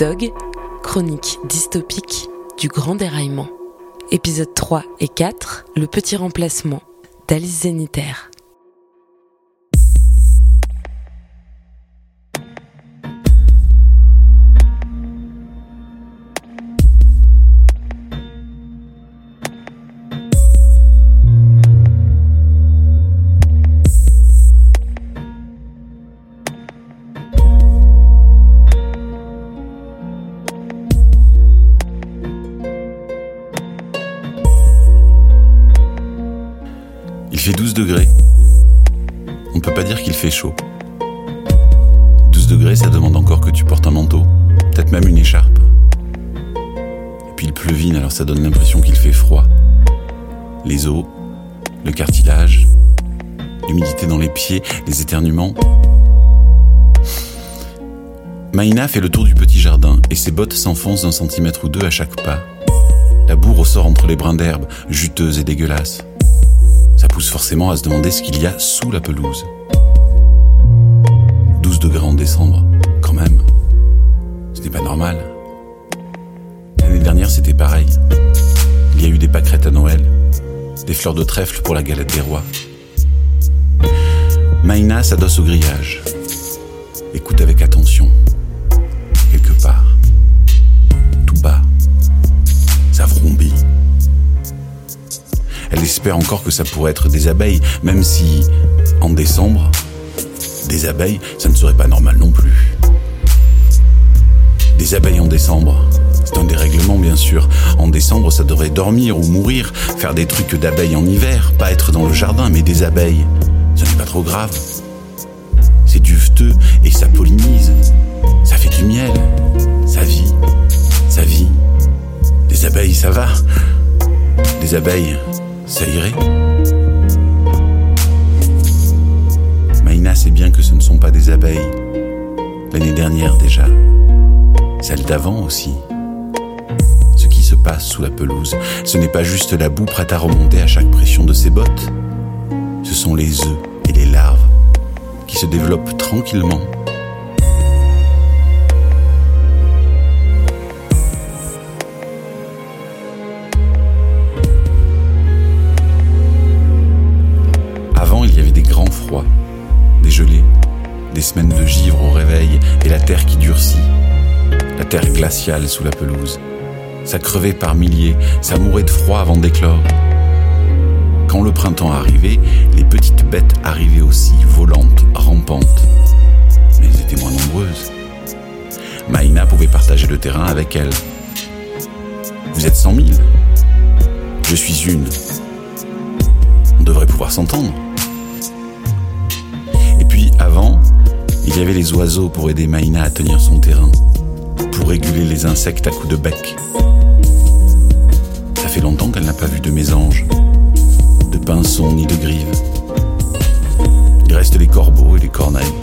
Dog, chronique dystopique du grand déraillement. Épisode 3 et 4, le petit remplacement d'Alice Zénitaire. Il fait 12 degrés. On ne peut pas dire qu'il fait chaud. 12 degrés, ça demande encore que tu portes un manteau, peut-être même une écharpe. Et puis il pleuvine, alors ça donne l'impression qu'il fait froid. Les os, le cartilage, l'humidité dans les pieds, les éternuements. Maïna fait le tour du petit jardin et ses bottes s'enfoncent d'un centimètre ou deux à chaque pas. La boue ressort entre les brins d'herbe, juteuse et dégueulasse pousse forcément à se demander ce qu'il y a sous la pelouse. 12 degrés en décembre, quand même. Ce n'est pas normal. L'année dernière, c'était pareil. Il y a eu des pâquerettes à Noël, des fleurs de trèfle pour la galette des rois. Maïna s'adosse au grillage. Écoute avec attention. Elle espère encore que ça pourrait être des abeilles, même si, en décembre, des abeilles, ça ne serait pas normal non plus. Des abeilles en décembre, c'est un dérèglement bien sûr. En décembre, ça devrait dormir ou mourir, faire des trucs d'abeilles en hiver, pas être dans le jardin, mais des abeilles, ça n'est pas trop grave. C'est duveteux et ça pollinise. Ça fait du miel. Ça vit. Ça vit. Des abeilles, ça va. Des abeilles, ça irait Maïna sait bien que ce ne sont pas des abeilles. L'année dernière déjà. Celle d'avant aussi. Ce qui se passe sous la pelouse, ce n'est pas juste la boue prête à remonter à chaque pression de ses bottes. Ce sont les œufs et les larves qui se développent tranquillement des semaines de givre au réveil et la terre qui durcit, la terre glaciale sous la pelouse. Ça crevait par milliers, ça mourait de froid avant d'éclore. Quand le printemps arrivait, les petites bêtes arrivaient aussi, volantes, rampantes. Mais elles étaient moins nombreuses. Maïna pouvait partager le terrain avec elles. Vous êtes cent mille Je suis une. On devrait pouvoir s'entendre. Y avait les oiseaux pour aider Maïna à tenir son terrain, pour réguler les insectes à coups de bec. Ça fait longtemps qu'elle n'a pas vu de mésanges, de pinsons ni de grives. Il reste les corbeaux et les corneilles.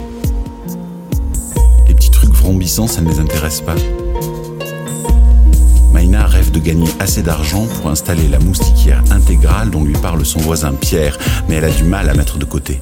Les petits trucs vrombissants, ça ne les intéresse pas. Maïna rêve de gagner assez d'argent pour installer la moustiquière intégrale dont lui parle son voisin Pierre, mais elle a du mal à mettre de côté.